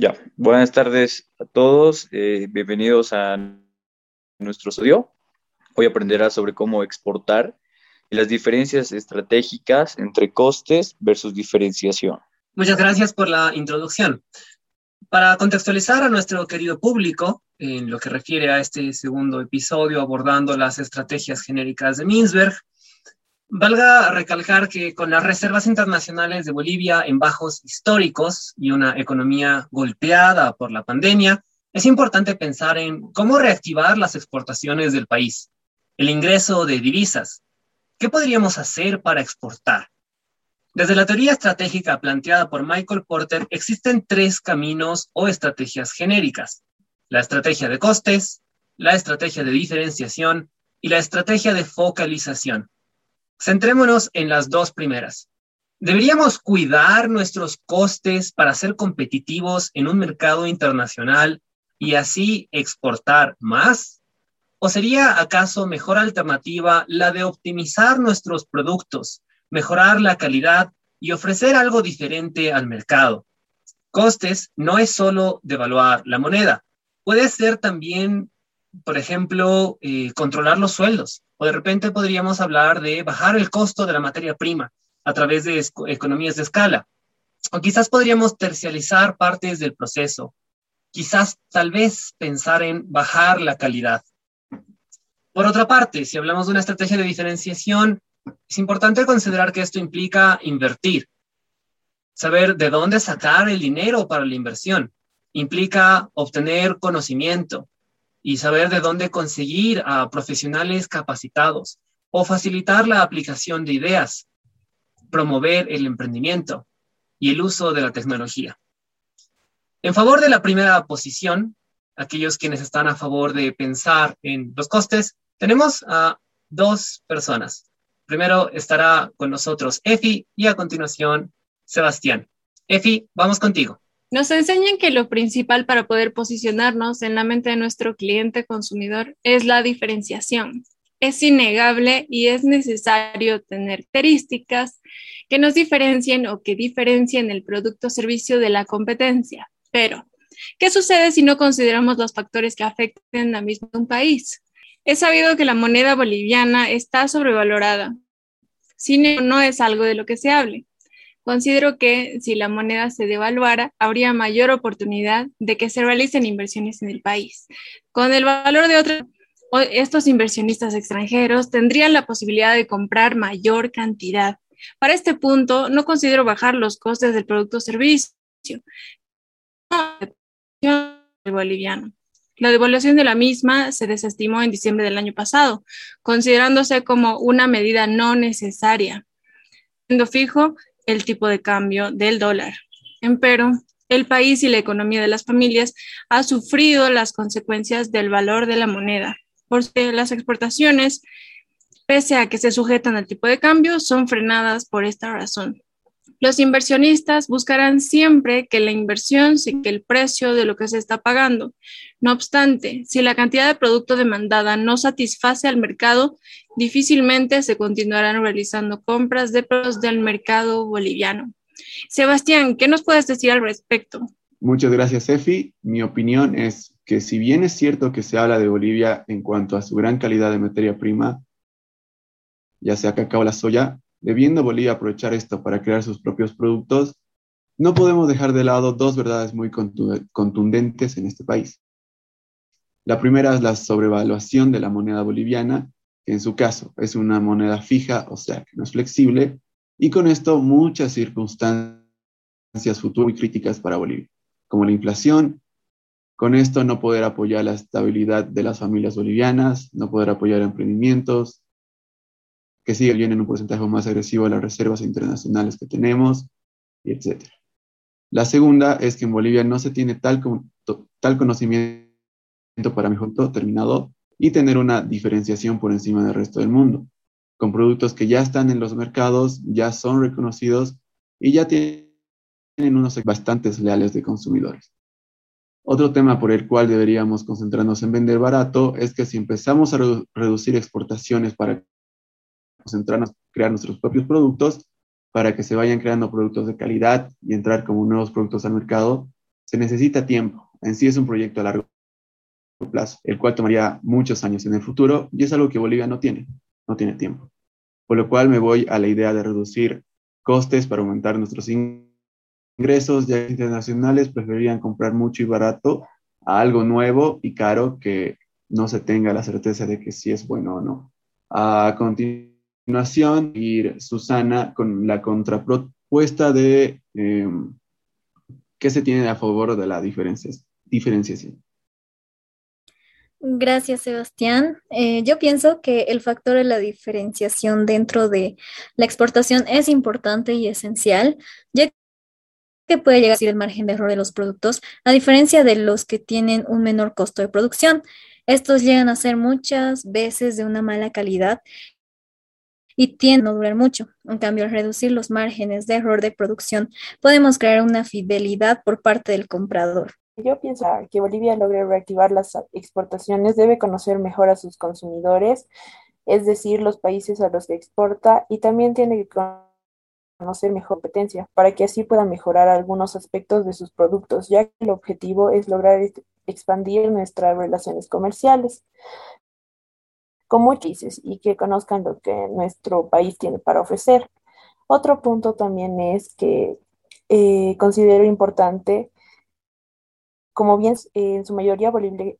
Ya, buenas tardes a todos, eh, bienvenidos a nuestro estudio. Hoy aprenderás sobre cómo exportar y las diferencias estratégicas entre costes versus diferenciación. Muchas gracias por la introducción. Para contextualizar a nuestro querido público en lo que refiere a este segundo episodio abordando las estrategias genéricas de Minsberg, valga recalcar que con las reservas internacionales de Bolivia en bajos históricos y una economía golpeada por la pandemia, es importante pensar en cómo reactivar las exportaciones del país, el ingreso de divisas. ¿Qué podríamos hacer para exportar? Desde la teoría estratégica planteada por Michael Porter, existen tres caminos o estrategias genéricas. La estrategia de costes, la estrategia de diferenciación y la estrategia de focalización. Centrémonos en las dos primeras. ¿Deberíamos cuidar nuestros costes para ser competitivos en un mercado internacional y así exportar más? ¿O sería acaso mejor alternativa la de optimizar nuestros productos mejorar la calidad y ofrecer algo diferente al mercado. Costes no es solo devaluar la moneda, puede ser también, por ejemplo, eh, controlar los sueldos. O de repente podríamos hablar de bajar el costo de la materia prima a través de economías de escala. O quizás podríamos tercializar partes del proceso. Quizás tal vez pensar en bajar la calidad. Por otra parte, si hablamos de una estrategia de diferenciación, es importante considerar que esto implica invertir, saber de dónde sacar el dinero para la inversión. Implica obtener conocimiento y saber de dónde conseguir a profesionales capacitados o facilitar la aplicación de ideas, promover el emprendimiento y el uso de la tecnología. En favor de la primera posición, aquellos quienes están a favor de pensar en los costes, tenemos a dos personas. Primero estará con nosotros Efi y a continuación Sebastián. Efi, vamos contigo. Nos enseñan que lo principal para poder posicionarnos en la mente de nuestro cliente consumidor es la diferenciación. Es innegable y es necesario tener características que nos diferencien o que diferencien el producto o servicio de la competencia. Pero, ¿qué sucede si no consideramos los factores que afecten a mismo un país? Es sabido que la moneda boliviana está sobrevalorada. Sin embargo, no es algo de lo que se hable. Considero que si la moneda se devaluara, habría mayor oportunidad de que se realicen inversiones en el país. Con el valor de otros, estos inversionistas extranjeros tendrían la posibilidad de comprar mayor cantidad. Para este punto, no considero bajar los costes del producto o servicio. boliviano. La devaluación de la misma se desestimó en diciembre del año pasado, considerándose como una medida no necesaria, siendo fijo el tipo de cambio del dólar. Empero, el país y la economía de las familias ha sufrido las consecuencias del valor de la moneda, porque las exportaciones, pese a que se sujetan al tipo de cambio, son frenadas por esta razón. Los inversionistas buscarán siempre que la inversión siga el precio de lo que se está pagando. No obstante, si la cantidad de producto demandada no satisface al mercado, difícilmente se continuarán realizando compras de productos del mercado boliviano. Sebastián, ¿qué nos puedes decir al respecto? Muchas gracias, Efi. Mi opinión es que si bien es cierto que se habla de Bolivia en cuanto a su gran calidad de materia prima, ya sea cacao o la soya, debiendo Bolivia aprovechar esto para crear sus propios productos, no podemos dejar de lado dos verdades muy contundentes en este país. La primera es la sobrevaluación de la moneda boliviana, que en su caso es una moneda fija, o sea, que no es flexible, y con esto muchas circunstancias futuras y críticas para Bolivia, como la inflación, con esto no poder apoyar la estabilidad de las familias bolivianas, no poder apoyar emprendimientos, que sigue bien en un porcentaje más agresivo de las reservas internacionales que tenemos, etc. La segunda es que en Bolivia no se tiene tal, tal conocimiento para junto terminado y tener una diferenciación por encima del resto del mundo, con productos que ya están en los mercados, ya son reconocidos y ya tienen unos bastantes leales de consumidores. Otro tema por el cual deberíamos concentrarnos en vender barato es que si empezamos a reducir exportaciones para concentrarnos, crear nuestros propios productos, para que se vayan creando productos de calidad y entrar como nuevos productos al mercado, se necesita tiempo. En sí es un proyecto a largo plazo, el cual tomaría muchos años en el futuro y es algo que Bolivia no tiene, no tiene tiempo. Por lo cual me voy a la idea de reducir costes para aumentar nuestros ingresos, ya que internacionales preferirían comprar mucho y barato a algo nuevo y caro que no se tenga la certeza de que sí es bueno o no. A continuación, ir Susana con la contrapropuesta de eh, qué se tiene a favor de la diferenciación. Gracias, Sebastián. Eh, yo pienso que el factor de la diferenciación dentro de la exportación es importante y esencial, ya que puede llegar a ser el margen de error de los productos, a diferencia de los que tienen un menor costo de producción. Estos llegan a ser muchas veces de una mala calidad y tienden a durar mucho. En cambio, al reducir los márgenes de error de producción, podemos crear una fidelidad por parte del comprador. Yo pienso que Bolivia logre reactivar las exportaciones, debe conocer mejor a sus consumidores, es decir, los países a los que exporta, y también tiene que conocer mejor competencia para que así pueda mejorar algunos aspectos de sus productos, ya que el objetivo es lograr expandir nuestras relaciones comerciales muchos países y que conozcan lo que nuestro país tiene para ofrecer. Otro punto también es que eh, considero importante como bien en su mayoría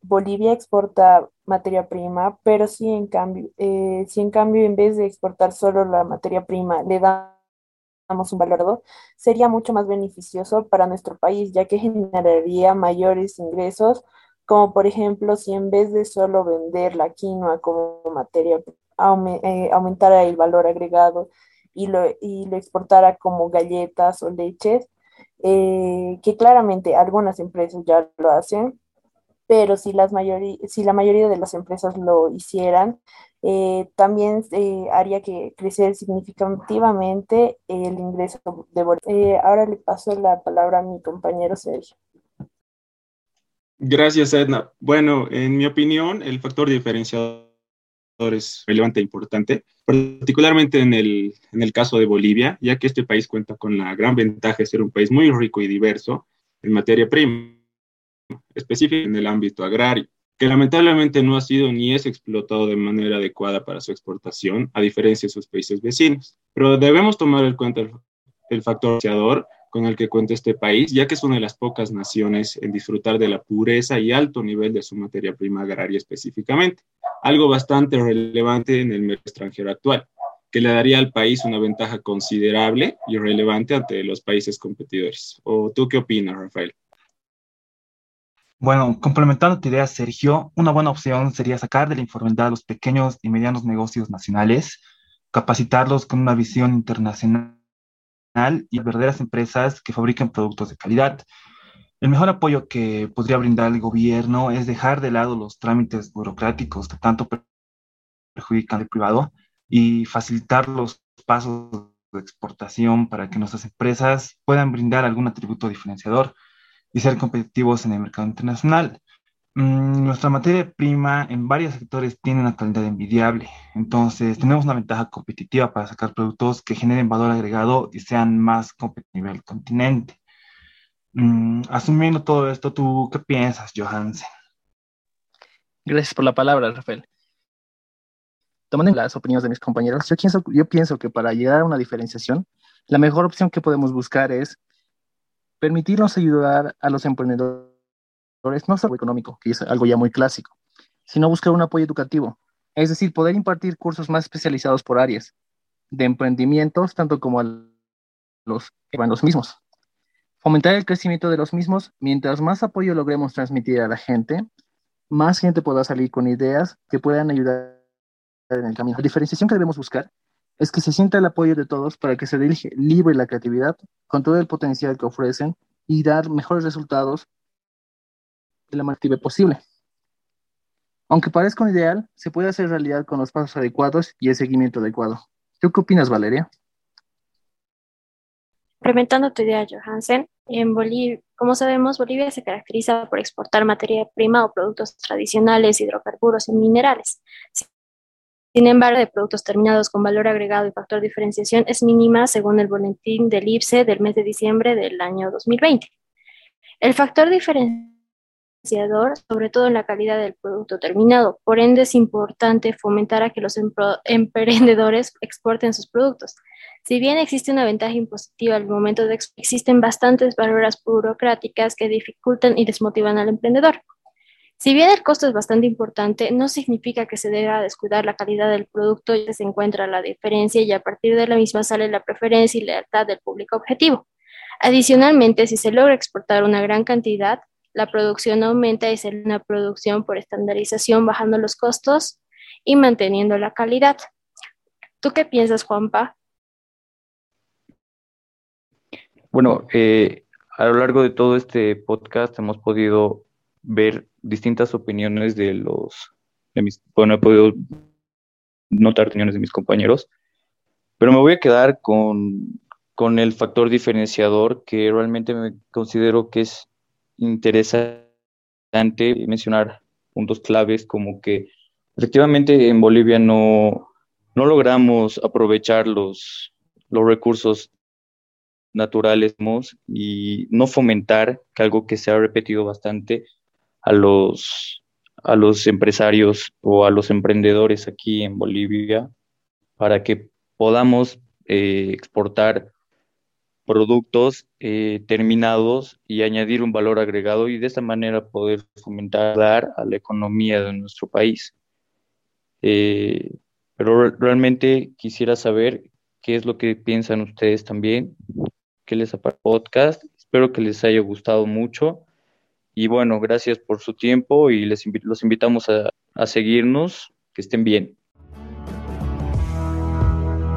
Bolivia, exporta materia prima, pero si en cambio, eh, si en cambio en vez de exportar solo la materia prima le damos un valor, sería mucho más beneficioso para nuestro país, ya que generaría mayores ingresos, como por ejemplo si en vez de solo vender la quinoa como materia, eh, aumentara el valor agregado y lo, y lo exportara como galletas o leches, eh, que claramente algunas empresas ya lo hacen, pero si, las si la mayoría de las empresas lo hicieran, eh, también eh, haría que crecer significativamente el ingreso de ahora le paso la palabra a mi compañero Sergio. Gracias, Edna. Bueno, en mi opinión, el factor diferenciador es relevante e importante, particularmente en el, en el caso de Bolivia, ya que este país cuenta con la gran ventaja de ser un país muy rico y diverso en materia prima, específicamente en el ámbito agrario, que lamentablemente no ha sido ni es explotado de manera adecuada para su exportación, a diferencia de sus países vecinos. Pero debemos tomar en cuenta el, el factor diferenciador con el que cuenta este país, ya que es una de las pocas naciones en disfrutar de la pureza y alto nivel de su materia prima agraria específicamente, algo bastante relevante en el mercado extranjero actual, que le daría al país una ventaja considerable y relevante ante los países competidores. ¿O tú qué opinas, Rafael? Bueno, complementando tu idea, Sergio, una buena opción sería sacar de la informalidad a los pequeños y medianos negocios nacionales, capacitarlos con una visión internacional y verdaderas empresas que fabrican productos de calidad. El mejor apoyo que podría brindar el gobierno es dejar de lado los trámites burocráticos que tanto perjudican al privado y facilitar los pasos de exportación para que nuestras empresas puedan brindar algún atributo diferenciador y ser competitivos en el mercado internacional. Mm, nuestra materia prima en varios sectores tiene una calidad envidiable, entonces tenemos una ventaja competitiva para sacar productos que generen valor agregado y sean más competitivos a nivel continente. Mm, asumiendo todo esto, ¿tú qué piensas, Johansen? Gracias por la palabra, Rafael. Tomando las opiniones de mis compañeros, yo pienso, yo pienso que para llegar a una diferenciación, la mejor opción que podemos buscar es permitirnos ayudar a los emprendedores no solo económico, que es algo ya muy clásico, sino buscar un apoyo educativo, es decir, poder impartir cursos más especializados por áreas de emprendimientos, tanto como a los que van los mismos. Fomentar el crecimiento de los mismos, mientras más apoyo logremos transmitir a la gente, más gente podrá salir con ideas que puedan ayudar en el camino. La diferenciación que debemos buscar es que se sienta el apoyo de todos para que se dirige libre la creatividad con todo el potencial que ofrecen y dar mejores resultados de la activa posible. Aunque parezca un ideal, se puede hacer realidad con los pasos adecuados y el seguimiento adecuado. ¿Tú qué opinas, Valeria? Complementando tu idea, Johansen, en Bolivia, como sabemos, Bolivia se caracteriza por exportar materia prima o productos tradicionales, hidrocarburos y minerales. Sin embargo, de productos terminados con valor agregado y factor de diferenciación es mínima según el boletín del IPSE del mes de diciembre del año 2020. El factor diferenciador, sobre todo en la calidad del producto terminado, por ende es importante fomentar a que los emprendedores exporten sus productos. Si bien existe una ventaja impositiva al momento de existen bastantes barreras burocráticas que dificultan y desmotivan al emprendedor. Si bien el costo es bastante importante, no significa que se deba descuidar la calidad del producto y se encuentra la diferencia y a partir de la misma sale la preferencia y lealtad del público objetivo. Adicionalmente, si se logra exportar una gran cantidad, la producción aumenta y es una producción por estandarización bajando los costos y manteniendo la calidad. ¿Tú qué piensas, Juanpa? Bueno, eh, a lo largo de todo este podcast hemos podido ver distintas opiniones de los, de mis, bueno, he podido notar opiniones de mis compañeros, pero me voy a quedar con, con el factor diferenciador que realmente me considero que es interesante mencionar puntos claves como que efectivamente en Bolivia no, no logramos aprovechar los, los recursos naturales y no fomentar, que algo que se ha repetido bastante, a los, a los empresarios o a los emprendedores aquí en Bolivia para que podamos eh, exportar productos eh, terminados y añadir un valor agregado y de esta manera poder fomentar a la economía de nuestro país. Eh, pero realmente quisiera saber qué es lo que piensan ustedes también, qué les el podcast. Espero que les haya gustado mucho y bueno, gracias por su tiempo y les los invitamos a seguirnos. Que estén bien.